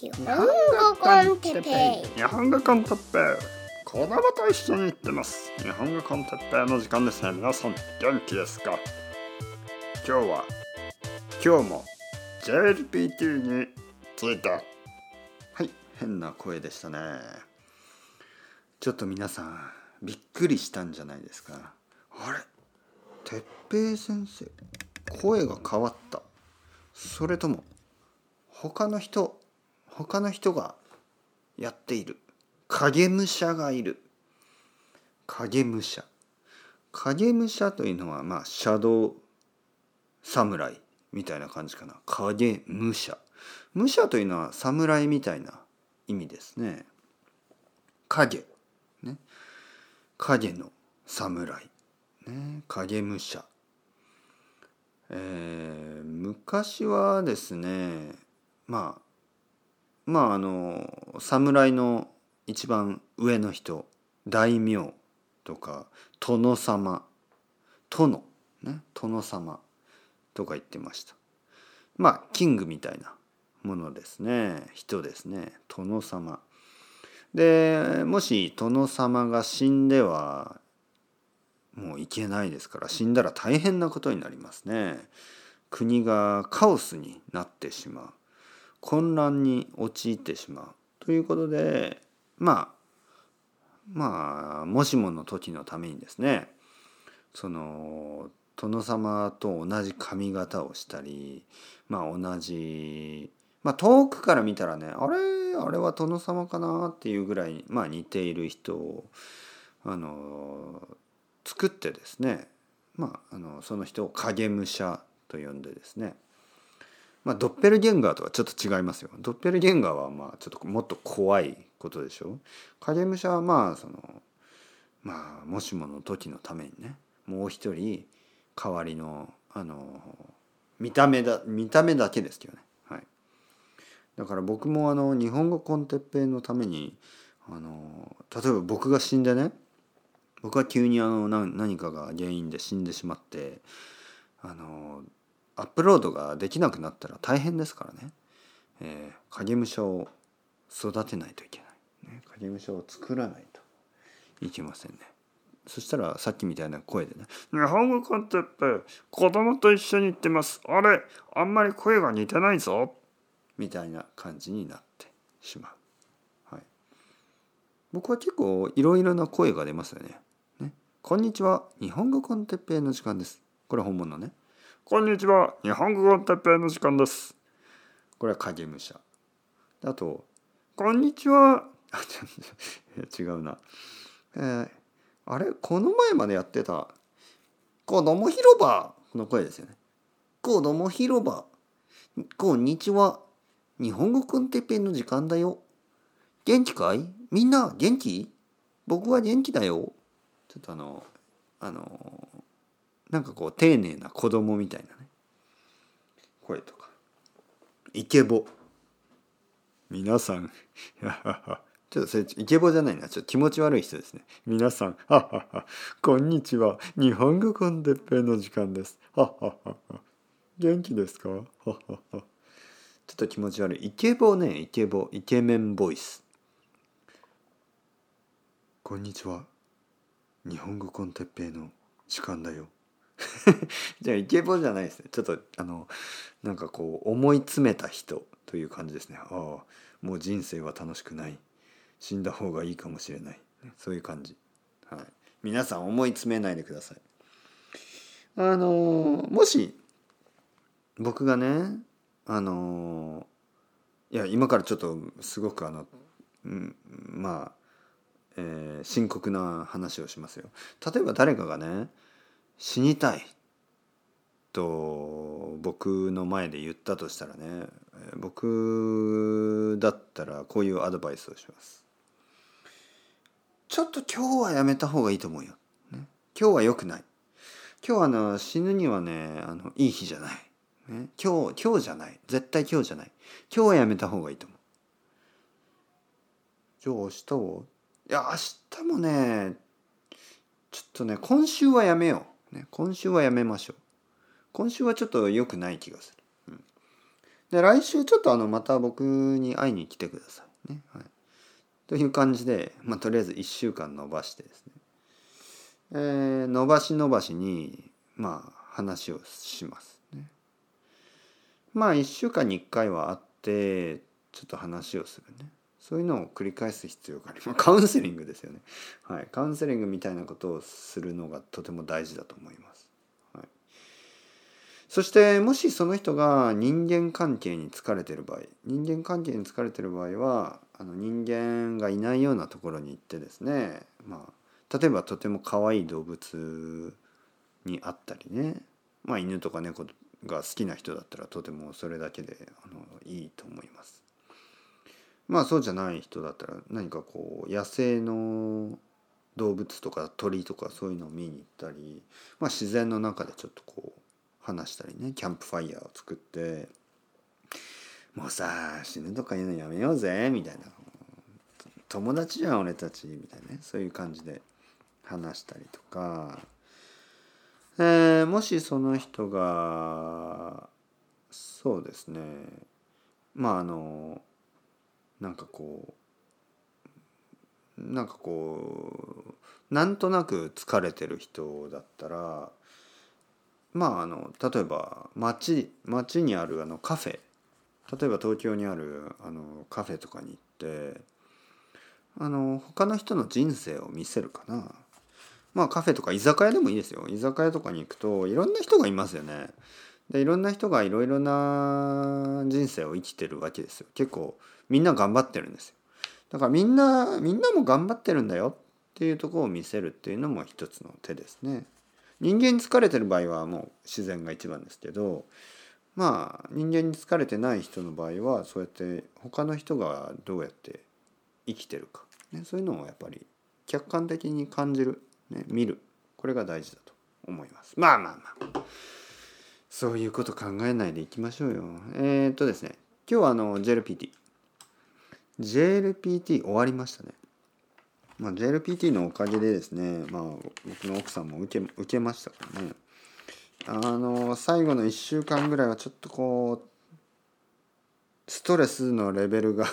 日本語コンテッペイ。日本語コンテッペイ。子供と一緒に行ってます。日本語コンテッペイの時間ですね。皆さん元気ですか？今日は今日も JLPT について。はい変な声でしたね。ちょっと皆さんびっくりしたんじゃないですか？あれ？哲平先生？声が変わった。それとも他の人他の人がやっている。影武者がいる。影武者。影武者というのはまあシャドウ侍みたいな感じかな。影武者。武者というのは侍みたいな意味ですね。影。ね。影の侍。ね。影武者。えー、昔はですねまあまああの侍の一番上の人大名とか殿様殿ね殿様とか言ってました。まあキングみたいなものですね。人ですね。殿様。でもし殿様が死んではもういけないですから死んだら大変なことになりますね。国がカオスになってしまう。混乱に陥ってしまうということでまあまあもしもの時のためにですねその殿様と同じ髪型をしたりまあ同じまあ遠くから見たらねあれあれは殿様かなっていうぐらいまあ似ている人をあの作ってですねまああのその人を影武者と呼んでですねまあ、ドッペルゲンガーとはちょっと違いますよ。ドッペルゲンガーはまあちょっともっと怖いことでしょ。影武者はまあそのまあもしもの時のためにねもう一人代わりのあの見た目だ見た目だけですけどね。はい。だから僕もあの日本語コンテッペのためにあの例えば僕が死んでね僕は急にあの何かが原因で死んでしまってあのアップロードができなくなったら大変ですからね、えー、影武者を育てないといけない、ね、影武者を作らないといけませんね。そしたらさっきみたいな声でね「日本語コンテッペ子供と一緒に行ってます。あれあんまり声が似てないぞ」みたいな感じになってしまう、はい、僕は結構いろいろな声が出ますよね。ね。こんにちは。日本語コンテッペの時間です。これ本物ね。こんにちは。日本語コンテッペイの時間です。これは影武者。あと、こんにちは。違うな。えー、あれ？この前までやってた、子供広場の声ですよね。子供広場。こんにちは。日本語コンテッペイの時間だよ。元気かい？みんな元気？僕は元気だよ。ちょっとあの、あの、なんかこう丁寧な子供みたいなね声とか。イケボ。皆さん。ちょっとそれイケボじゃないな。ちょっと気持ち悪い人ですね。皆さん。こんにちは。日本語コンテッペの時間です。元気ですか？ちょっと気持ち悪い。イケボね。イケボ。イケメンボイス。こんにちは。日本語コンテッペの時間だよ。じゃあイケボじゃないですね。ちょっとあのなんかこう思い詰めた人という感じですね。ああもう人生は楽しくない。死んだ方がいいかもしれない、そういう感じ、はい、皆さん思い詰めないでください。あのもし僕がねあのいや今からちょっとすごくあの、うん、まあ、えー、深刻な話をしますよ。例えば誰かがね死にたいと僕の前で言ったとしたらね僕だったらこういうアドバイスをします。ちょっと今日はやめた方がいいと思うよ。ね、今日は良くない。今日はあの死ぬにはねあのいい日じゃない。ね、今日今日じゃない絶対今日じゃない今日はやめた方がいいと思う。じゃあ明日はいや明日もねちょっとね今週はやめよう。ね、今週はやめましょう今週はちょっと良くない気がする、うん、で来週ちょっとあのまた僕に会いに来てくださいね。はい、という感じで、まあ、とりあえず1週間伸ばしてですね、えー、伸ばし伸ばしにまあ話をしますね。まあ1週間に1回は会ってちょっと話をするね。そういうのを繰り返す必要があります。カウンセリングですよね。はい。カウンセリングみたいなことをするのがとても大事だと思います。はい、そしてもしその人が人間関係に疲れてる場合人間関係に疲れてる場合はあの人間がいないようなところに行ってですねまあ例えばとても可愛い動物に会ったりねまあ犬とか猫が好きな人だったらとてもそれだけであのいいと思います。まあそうじゃない人だったら何かこう野生の動物とか鳥とかそういうのを見に行ったり、まあ、自然の中でちょっとこう話したりねキャンプファイヤーを作ってもうさ死ぬとか言うのやめようぜみたいな。友達じゃん俺たちみたいなねそういう感じで話したりとか、えー、もしその人がそうですね。まああのなんかこうなんかこうなんとなく疲れてる人だったらまああの例えば町町にあるあのカフェ。例えば東京にあるあのカフェとかに行ってあの他の人の人生を見せるかな。まあカフェとか居酒屋でもいいですよ。居酒屋とかに行くといろんな人がいますよね。でいろんな人がいろいろな人生を生きてるわけですよ。結構みんな頑張ってるんですよ。だからみんなみんなも頑張ってるんだよっていうとこを見せるっていうのも一つの手ですね。人間に疲れてる場合はもう自然が一番ですけどまあ人間に疲れてない人の場合はそうやって他の人がどうやって生きてるか、ね、そういうのをやっぱり客観的に感じる、ね、見る。これが大事だと思います。まあまあまあ。そういうこと考えないでいきましょうよ。えー、っとですね。今日はあの JLPT JLPT 終わりましたね。まあ、JLPT のおかげでですね、まあ、僕の奥さんも受け受けましたからね。あの最後の1週間ぐらいはちょっとこうストレスのレベルが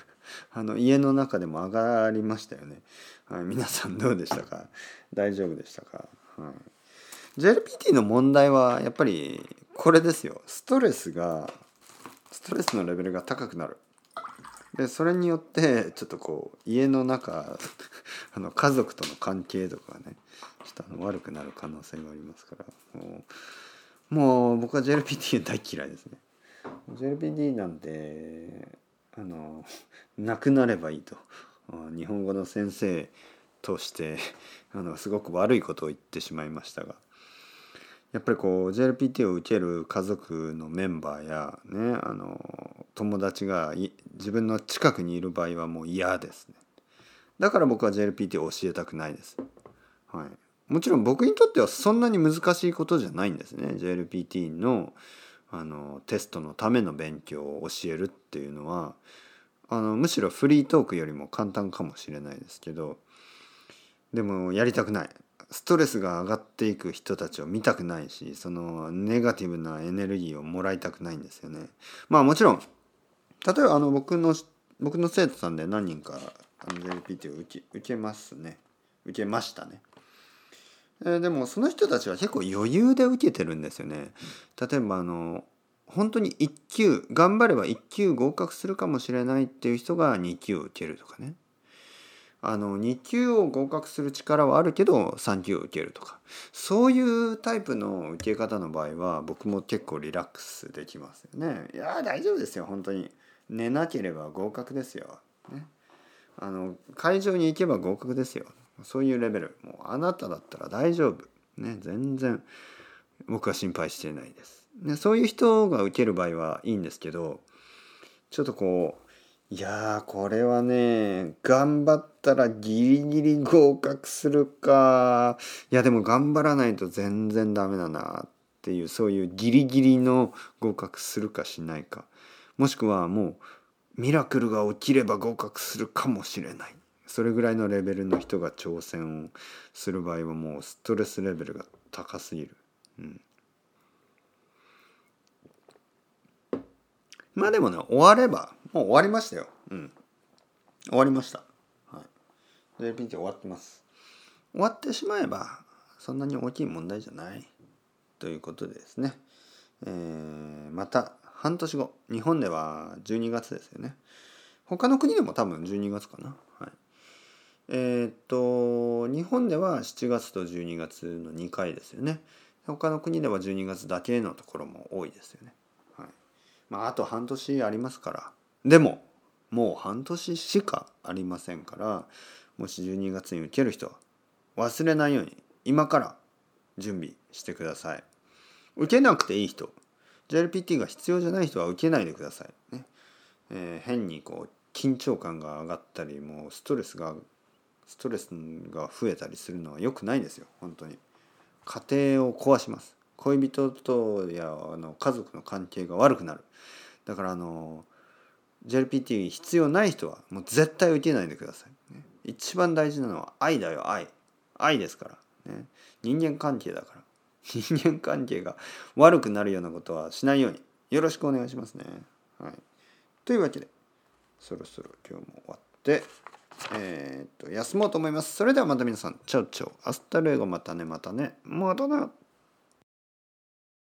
あの家の中でも上がりましたよね、はい、皆さんどうでしたか？大丈夫でしたか、はい、JLPT の問題はやっぱりこれですよ。ストレスがストレスのレベルが高くなる。でそれによってちょっとこう家の中 あの家族との関係とかねちょっとあの悪くなる可能性がありますから。もうもう僕は JLPT 大嫌いですね。JLPT なんてあのなくなればいいと。日本語の先生としてあのすごく悪いことを言ってしまいましたが。やっぱりこう JLPT を受ける家族のメンバーやねあの友達が自分の近くにいる場合はもう嫌ですね。だから僕は JLPT を教えたくないです、はい、もちろん僕にとってはそんなに難しいことじゃないんですね。JLPT のあのテストのための勉強を教えるっていうのはあのむしろフリートークよりも簡単かもしれないですけどでもやりたくない。ストレスが上がっていく人たちを見たくないしそのネガティブなエネルギーをもらいたくないんですよね。まあもちろん例えばあの僕の僕の生徒さんで何人かあの JLPT を受け受けますね受けましたね。え、でもその人たちは結構余裕で受けてるんですよね。例えばあの本当に1級頑張れば1級合格するかもしれないっていう人が2級を受けるとかね。あの2級を合格する力はあるけど3級を受けるとかそういうタイプの受け方の場合は僕も結構リラックスできますよね。いや大丈夫ですよ本当に寝なければ合格ですよ。ね、あの会場に行けば合格ですよ。そういうレベルもうあなただったら大丈夫。ね全然僕は心配してないです。ね、そういう人が受ける場合はいいんですけどちょっとこういやこれはね頑張ったらギリギリ合格するか。いやでも頑張らないと全然ダメだなっていうそういうギリギリの合格するかしないか。もしくはもうミラクルが起きれば合格するかもしれない。それぐらいのレベルの人が挑戦をする場合はもうストレスレベルが高すぎる。うん。まあでもね終わればもう終わりましたよ。うん。終わりました。はい。JLPT 終わってます。終わってしまえばそんなに大きい問題じゃない。ということでですね、えー、また半年後。日本では12月ですよね。他の国でも多分12月かな。はい。えー、っと日本では7月と12月の2回ですよね。他の国では12月だけのところも多いですよね。はい。まああと半年ありますから。でももう半年しかありませんからもし12月に受ける人は忘れないように今から準備してください。受けなくていい人 JLPT が必要じゃない人は受けないでください。ね、えー、変にこう緊張感が上がったりもうストレスがストレスが増えたりするのは良くないですよ。本当に。家庭を壊します。恋人とやあの家族の関係が悪くなる。だからあの JLPT 必要ない人はもう絶対受けないでください、一番大事なのは愛だよ愛。愛ですから、ね、人間関係だから。人間関係が悪くなるようなことはしないように。よろしくお願いしますね。はい、というわけでそろそろ今日も終わってえー、っと休もうと思います。それではまた皆さん ciao ciao hasta luego またねまたね。またね。またね